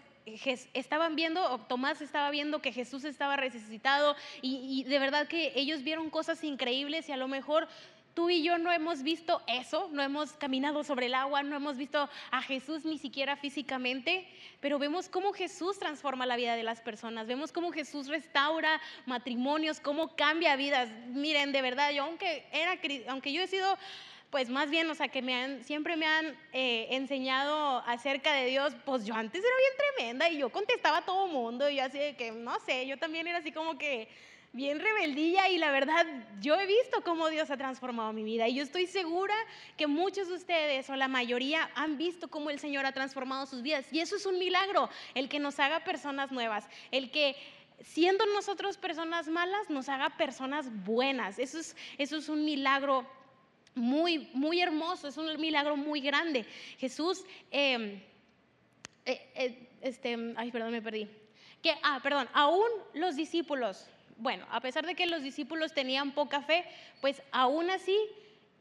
estaban viendo, Tomás estaba viendo que Jesús estaba resucitado y, de verdad que ellos vieron cosas increíbles y a lo mejor Tú y yo no hemos visto eso, no hemos caminado sobre el agua, no hemos visto a Jesús ni siquiera físicamente, pero vemos cómo Jesús transforma la vida de las personas, vemos cómo Jesús restaura matrimonios, cómo cambia vidas. Miren, de verdad, yo aunque, era, aunque yo he sido pues más bien, o sea, que me han, siempre me han eh, enseñado acerca de Dios, pues yo antes era bien tremenda y yo contestaba a todo mundo y yo así de que, no sé, yo también era así como que bien rebeldía y la verdad yo he visto cómo Dios ha transformado mi vida y yo estoy segura que muchos de ustedes o la mayoría han visto cómo el Señor ha transformado sus vidas y eso es un milagro, el que nos haga personas nuevas, el que siendo nosotros personas malas nos haga personas buenas, eso es, eso es un milagro muy, muy hermoso, es un milagro muy grande. Jesús, em, eh, eh, este, ay, perdón, me perdí. que, ah, perdón, aún los discípulos, bueno, a pesar de que los discípulos tenían poca fe, pues aún así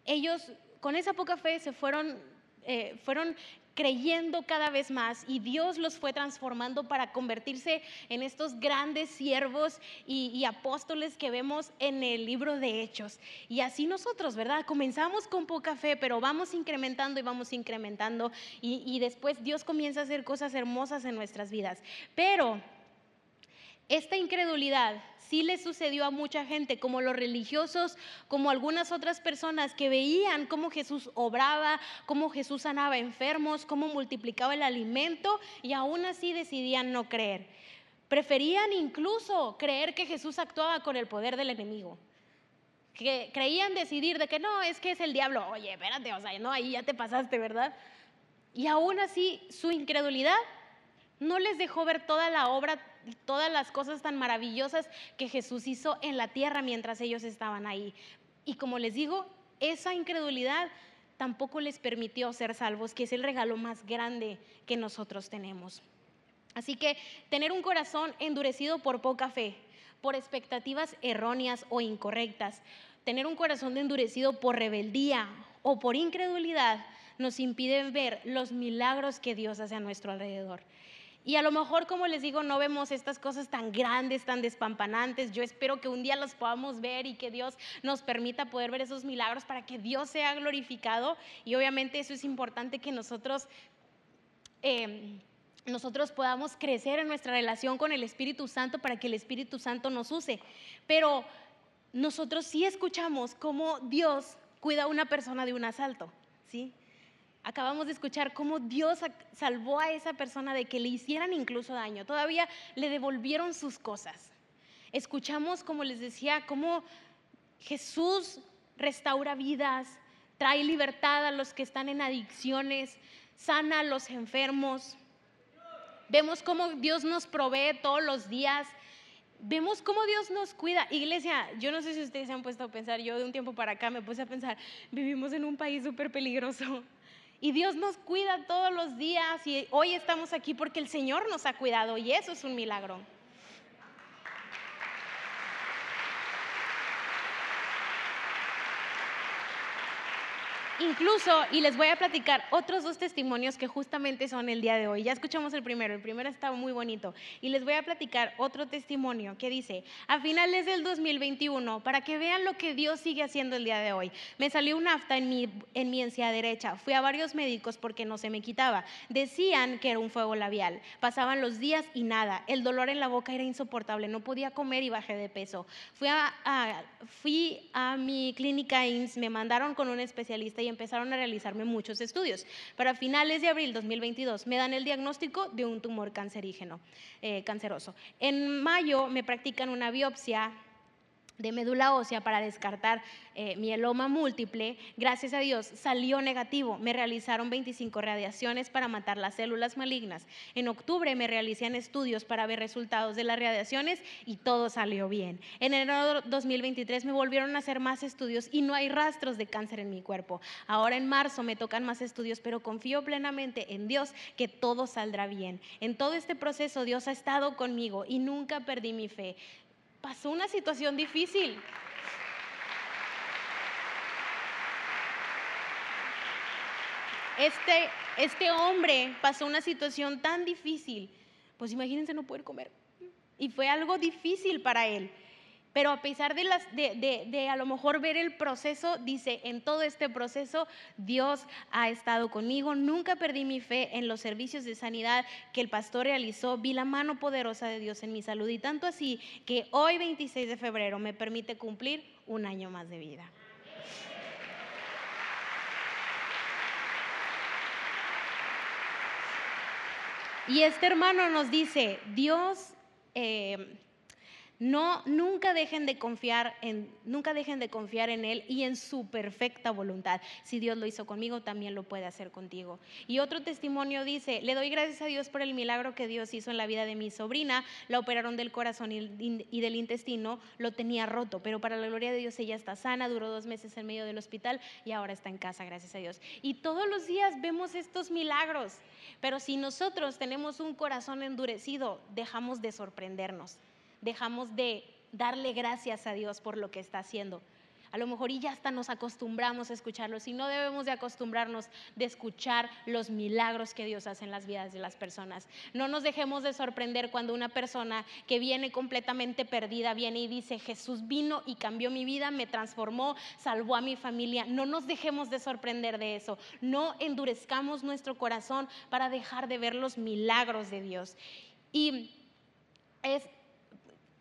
ellos con esa poca fe se fueron, eh, fueron creyendo cada vez más y Dios los fue transformando para convertirse en estos grandes siervos y, apóstoles que vemos en el libro de Hechos. Y así nosotros, ¿verdad? Comenzamos con poca fe, pero vamos incrementando y vamos incrementando y, y después Dios comienza a hacer cosas hermosas en nuestras vidas. Pero esta incredulidad sí le sucedió a mucha gente, como los religiosos, como algunas otras personas que veían cómo Jesús obraba, cómo Jesús sanaba enfermos, cómo multiplicaba el alimento y aún así decidían no creer. Preferían incluso creer que Jesús actuaba con el poder del enemigo. Que creían decidir de que no, es que es el diablo. Oye, espérate, o sea, no, ahí ya te pasaste, ¿verdad? Y aún así su incredulidad no les dejó ver toda la obra todas las cosas tan maravillosas que Jesús hizo en la tierra mientras ellos estaban ahí. Y como les digo, esa incredulidad tampoco les permitió ser salvos, que es el regalo más grande que nosotros tenemos. Así que tener un corazón endurecido por poca fe, por expectativas erróneas o incorrectas, tener un corazón endurecido por rebeldía o por incredulidad, nos impide ver los milagros que Dios hace a nuestro alrededor. Y a lo mejor, como les digo, no vemos estas cosas tan grandes, tan despampanantes. Yo espero que un día las podamos ver y que Dios nos permita poder ver esos milagros para que Dios sea glorificado. Y obviamente eso es importante que nosotros... Em, nosotros podamos crecer en nuestra relación con el Espíritu Santo para que el Espíritu Santo nos use. Pero nosotros sí escuchamos cómo Dios cuida a una persona de un asalto, ¿sí? Acabamos de escuchar cómo Dios salvó a esa persona de que le hicieran incluso daño. Todavía le devolvieron sus cosas. Escuchamos, como les decía, cómo Jesús restaura vidas, trae libertad a los que están en adicciones, sana a los enfermos. Vemos cómo Dios nos provee todos los días. Vemos cómo Dios nos cuida. Iglesia, yo no sé si ustedes se han puesto a pensar, yo de un tiempo para acá me puse a pensar, vivimos en un país súper peligroso. Y Dios nos cuida todos los días y hoy estamos aquí porque el Señor nos ha cuidado y eso es un milagro. Incluso, y les voy a platicar otros dos testimonios que justamente son el día de hoy. Ya escuchamos el primero, el primero estaba muy bonito. Y les voy a platicar otro testimonio que dice, a finales del 2021, para que vean lo que Dios sigue haciendo el día de hoy, me salió un afta en mi, en mi encía derecha. Fui a varios médicos porque no se me quitaba. Decían que era un fuego labial. Pasaban los días y nada. El dolor en la boca era insoportable. No podía comer y bajé de peso. Fui a, fui a mi clínica INS, me mandaron con un especialista empezaron a realizarme muchos estudios. Para finales de abril 2022 me dan el diagnóstico de un tumor cancerígeno, eh, canceroso. En mayo me practican una biopsia de médula ósea para descartar eh, mieloma múltiple, gracias a Dios salió negativo. Me realizaron 25 radiaciones para matar las células malignas. En octubre me realicé estudios para ver resultados de las radiaciones y todo salió bien. En enero de 2023 me volvieron a hacer más estudios y no hay rastros de cáncer en mi cuerpo. Ahora en marzo me tocan más estudios, pero confío plenamente en Dios que todo saldrá bien. En todo este proceso Dios ha estado conmigo y nunca perdí mi fe pasó una situación difícil. Este, este hombre pasó una situación tan difícil, pues imagínense no poder comer. Y fue algo difícil para él. Pero a pesar de, a lo mejor ver el proceso, dice, en todo este proceso Dios ha estado conmigo, nunca perdí mi fe en los servicios de sanidad que el pastor realizó, vi la mano poderosa de Dios en mi salud y tanto así que hoy 26 de febrero me permite cumplir un año más de vida. Y este hermano nos dice, Dios... Eh, No, nunca dejen de confiar en, nunca dejen de confiar en Él y en su perfecta voluntad. Si Dios lo hizo conmigo, también lo puede hacer contigo. Y otro testimonio dice: Le doy gracias a Dios por el milagro que Dios hizo en la vida de mi sobrina. La operaron del corazón y del intestino, lo tenía roto, pero para la gloria de Dios ella está sana. Duró dos meses en medio del hospital y ahora está en casa, gracias a Dios. Y todos los días vemos estos milagros. Pero si nosotros tenemos un corazón endurecido, dejamos de sorprendernos dejamos de darle gracias a Dios por lo que está haciendo. A lo mejor y ya hasta nos acostumbramos a escucharlo, y no debemos de acostumbrarnos de escuchar los milagros que Dios hace en las vidas de las personas. No nos dejemos de sorprender cuando una persona que viene completamente perdida viene y dice, Jesús vino y cambió mi vida, me transformó, salvó a mi familia. No nos dejemos de sorprender de eso. No endurezcamos nuestro corazón para dejar de ver los milagros de Dios. Y es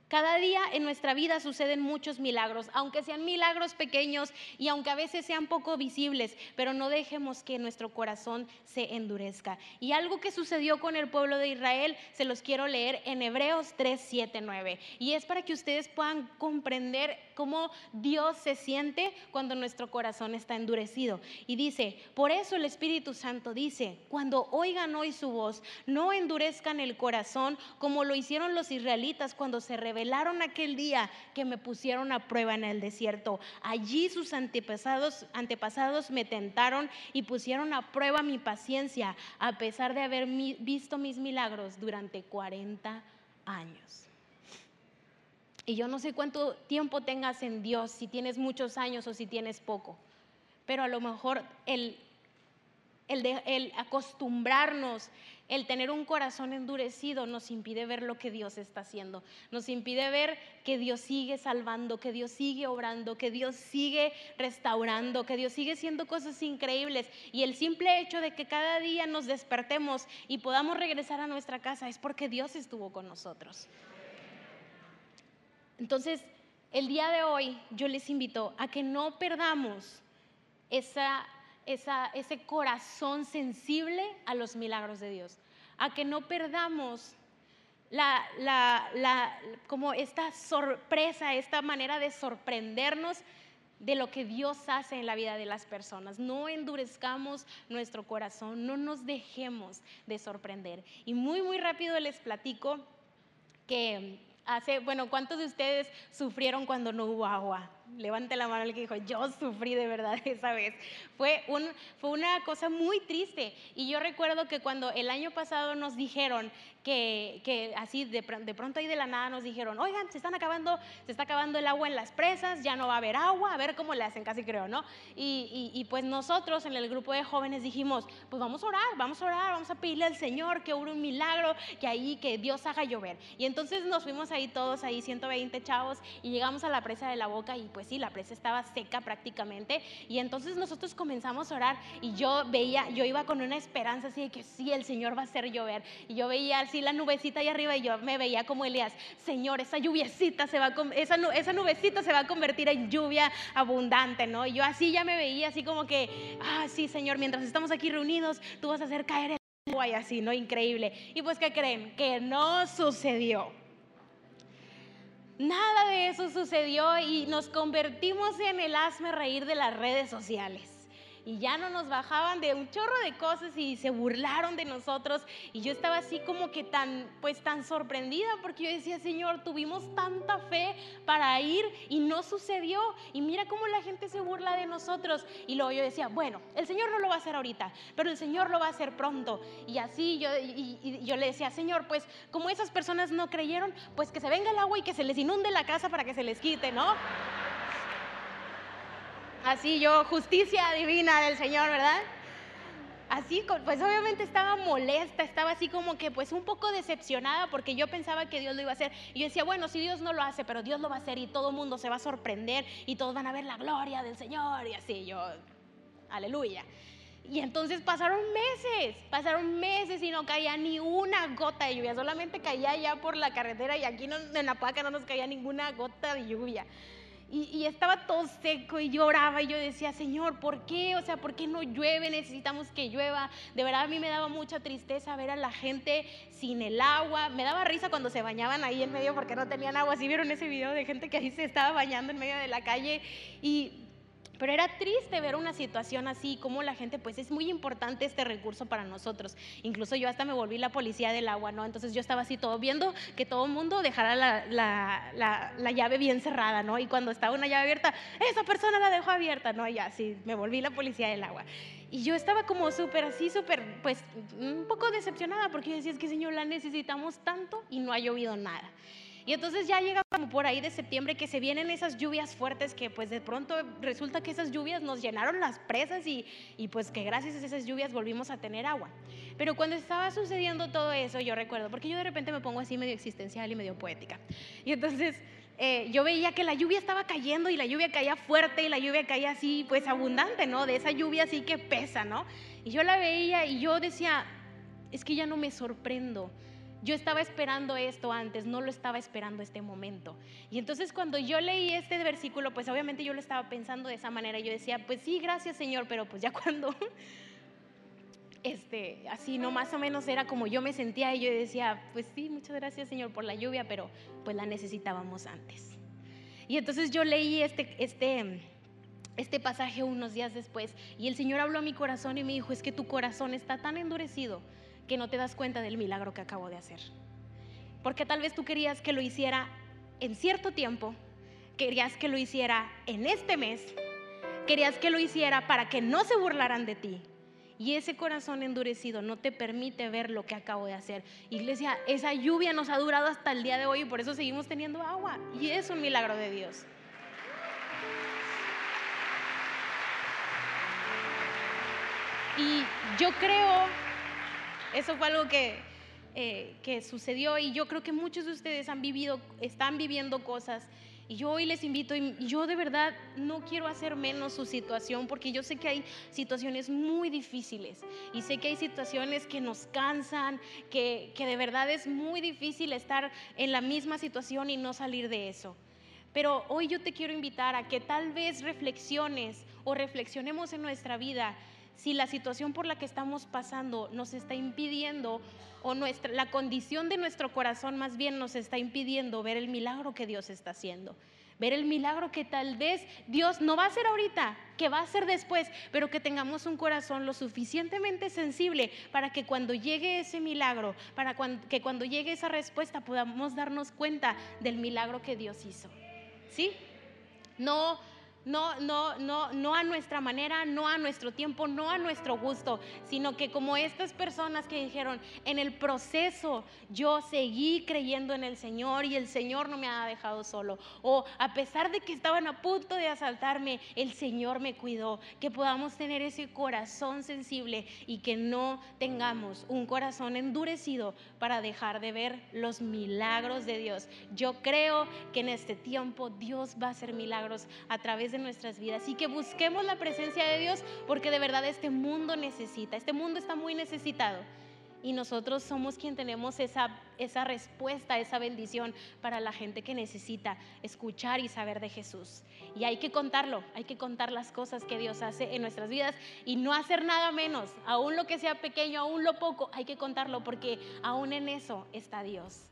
cada día en nuestra vida suceden muchos milagros, aunque sean milagros pequeños y aunque a veces sean poco visibles, pero no dejemos que nuestro corazón se endurezca. Y algo que sucedió con el pueblo de Israel, se los quiero leer en Hebreos 3, 7, 9. Y es para que ustedes puedan comprender cómo Dios se siente cuando nuestro corazón está endurecido. Y dice, por eso el Espíritu Santo dice, cuando oigan hoy su voz, no endurezcan el corazón como lo hicieron los israelitas cuando se rebelaron revelaron aquel día que me pusieron a prueba en el desierto. Allí sus antepasados, antepasados me tentaron y pusieron a prueba mi paciencia, a pesar de haber visto mis milagros durante 40 años. Y yo no sé cuánto tiempo tengas en Dios, si tienes muchos años o si tienes poco, pero a lo mejor el, el, el acostumbrarnos el tener un corazón endurecido nos impide ver lo que Dios está haciendo, nos impide ver que Dios sigue salvando, que Dios sigue obrando, que Dios sigue restaurando, que Dios sigue haciendo cosas increíbles. Y el simple hecho de que cada día nos despertemos y podamos regresar a nuestra casa es porque Dios estuvo con nosotros. Entonces, el día de hoy yo les invito a que no perdamos esa ese corazón sensible a los milagros de Dios, a que no perdamos como esta sorpresa, esta manera de sorprendernos de lo que Dios hace en la vida de las personas. No endurezcamos nuestro corazón, no nos dejemos de sorprender. Y muy, muy rápido les platico que hace, bueno, ¿cuántos de ustedes sufrieron cuando no hubo agua? Levante la mano el que dijo, yo sufrí de verdad esa vez. Fue, un, fue una cosa muy triste. Y yo recuerdo que cuando el año pasado nos dijeron que, que así de, de, pronto ahí de la nada nos dijeron, oigan, se están acabando, se está acabando el agua en las presas, ya no va a haber agua, a ver cómo le hacen, casi creo, ¿no? Y, y, pues nosotros en el grupo de jóvenes dijimos, pues vamos a orar, vamos a orar, vamos a pedirle al Señor que hubo un milagro, que ahí, que Dios haga llover. Y entonces nos fuimos ahí todos, ahí 120 chavos, y llegamos a la presa de la boca y pues sí, la presa estaba seca prácticamente. Y entonces nosotros comenzamos a orar y yo veía, yo iba con una esperanza así de que sí, el Señor va a hacer llover. Y yo veía así la nubecita ahí arriba y yo me veía como Elías, Señor, esa lluviecita se va a, esa, esa nubecita se va a convertir en lluvia abundante, ¿no? Y yo así ya me veía así como que, ah, sí, Señor, mientras estamos aquí reunidos, tú vas a hacer caer el agua y así, ¿no? Increíble. Y pues, ¿qué creen? Que no sucedió. Nada de eso sucedió y nos convertimos en el asme reír de las redes sociales y ya no nos bajaban de un chorro de cosas y se burlaron de nosotros y yo estaba así como que tan pues tan sorprendida porque yo decía, "Señor, tuvimos tanta fe para ir y no sucedió y mira cómo la gente se burla de nosotros." Y luego yo decía, "Bueno, el Señor no lo va a hacer ahorita, pero el Señor lo va a hacer pronto." Y así yo y, yo le decía, "Señor, pues como esas personas no creyeron, pues que se venga el agua y que se les inunde la casa para que se les quite, ¿no?" Así yo, justicia divina del Señor, ¿verdad? Así, pues obviamente estaba molesta, estaba así como que pues un poco decepcionada porque yo pensaba que Dios lo iba a hacer. Y yo decía, bueno, si Dios no lo hace, pero Dios lo va a hacer y todo el mundo se va a sorprender y todos van a ver la gloria del Señor y así, yo, aleluya. Y entonces pasaron meses, pasaron meses y no caía ni una gota de lluvia, solamente caía ya por la carretera y aquí en la paca no nos caía ninguna gota de lluvia. Y, estaba todo seco y lloraba y yo decía, Señor, ¿por qué? O sea, ¿por qué no llueve? Necesitamos que llueva. De verdad a mí me daba mucha tristeza ver a la gente sin el agua. Me daba risa cuando se bañaban ahí en medio porque no tenían agua. Si vieron ese video de gente que ahí se estaba bañando en medio de la calle y pero era triste ver una situación así, como la gente, pues es muy importante este recurso para nosotros. Incluso yo hasta me volví la policía del agua, ¿no? Entonces yo estaba así todo viendo que todo el mundo dejara la, llave bien cerrada, ¿no? Y cuando estaba una llave abierta, esa persona la dejó abierta, ¿no? Y así me volví la policía del agua. Y yo estaba como súper así, súper, pues un poco decepcionada porque yo decía, es que Señor, la necesitamos tanto y no ha llovido nada. Y entonces ya llega como por ahí de septiembre que se vienen esas lluvias fuertes que pues de pronto resulta que esas lluvias nos llenaron las presas y, y pues que gracias a esas lluvias volvimos a tener agua. Pero cuando estaba sucediendo todo eso, yo recuerdo, porque yo de repente me pongo así medio existencial y medio poética. Y entonces eh, yo veía que la lluvia estaba cayendo y la lluvia caía fuerte y la lluvia caía así, pues abundante, ¿no? De esa lluvia así que pesa, ¿no? Y yo la veía y yo decía, es que ya no me sorprendo yo estaba esperando esto antes, no lo estaba esperando este momento. Y entonces cuando yo leí este versículo, pues obviamente yo lo estaba pensando de esa manera. Yo decía, pues sí, gracias Señor, pero pues ya cuando, este, así, no más o menos era como yo me sentía y yo decía, pues sí, muchas gracias Señor por la lluvia, pero pues la necesitábamos antes. Y entonces yo leí este, este, este pasaje unos días después y el Señor habló a mi corazón y me dijo, es que tu corazón está tan endurecido que no te das cuenta del milagro que acabo de hacer. Porque tal vez tú querías que lo hiciera en cierto tiempo, querías que lo hiciera en este mes, querías que lo hiciera para que no se burlaran de ti. Y ese corazón endurecido no te permite ver lo que acabo de hacer. Iglesia, esa lluvia nos ha durado hasta el día de hoy y por eso seguimos teniendo agua. Y es un milagro de Dios. Y yo creo eso fue algo que, eh, que sucedió y yo creo que muchos de ustedes han vivido, están viviendo cosas y yo hoy les invito, y yo de verdad no quiero hacer menos su situación, porque yo sé que hay situaciones muy difíciles y sé que hay situaciones que nos cansan, que, que de verdad es muy difícil estar en la misma situación y no salir de eso. Pero hoy yo te quiero invitar a que tal vez reflexiones o reflexionemos en nuestra vida si la situación por la que estamos pasando nos está impidiendo o nuestra, la condición de nuestro corazón más bien nos está impidiendo ver el milagro que Dios está haciendo. Ver el milagro que tal vez Dios no va a hacer ahorita, que va a hacer después, pero que tengamos un corazón lo suficientemente sensible para que cuando llegue ese milagro, para que cuando llegue esa respuesta podamos darnos cuenta del milagro que Dios hizo. ¿Sí? No no, no, no, no a nuestra manera, no a nuestro tiempo, no a nuestro gusto, sino que como estas personas que dijeron, en el proceso yo seguí creyendo en el Señor y el Señor no me ha dejado solo. O a pesar de que estaban a punto de asaltarme, el Señor me cuidó. Que podamos tener ese corazón sensible y que no tengamos un corazón endurecido para dejar de ver los milagros de Dios. Yo creo que en este tiempo Dios va a hacer milagros a través nuestras vidas y que busquemos la presencia de Dios porque de verdad este mundo necesita, este mundo está muy necesitado y nosotros somos quien tenemos esa, esa respuesta, esa bendición para la gente que necesita escuchar y saber de Jesús. Y hay que contarlo, hay que contar las cosas que Dios hace en nuestras vidas y no hacer nada menos, aún lo que sea pequeño, aún lo poco, hay que contarlo porque aún en eso está Dios.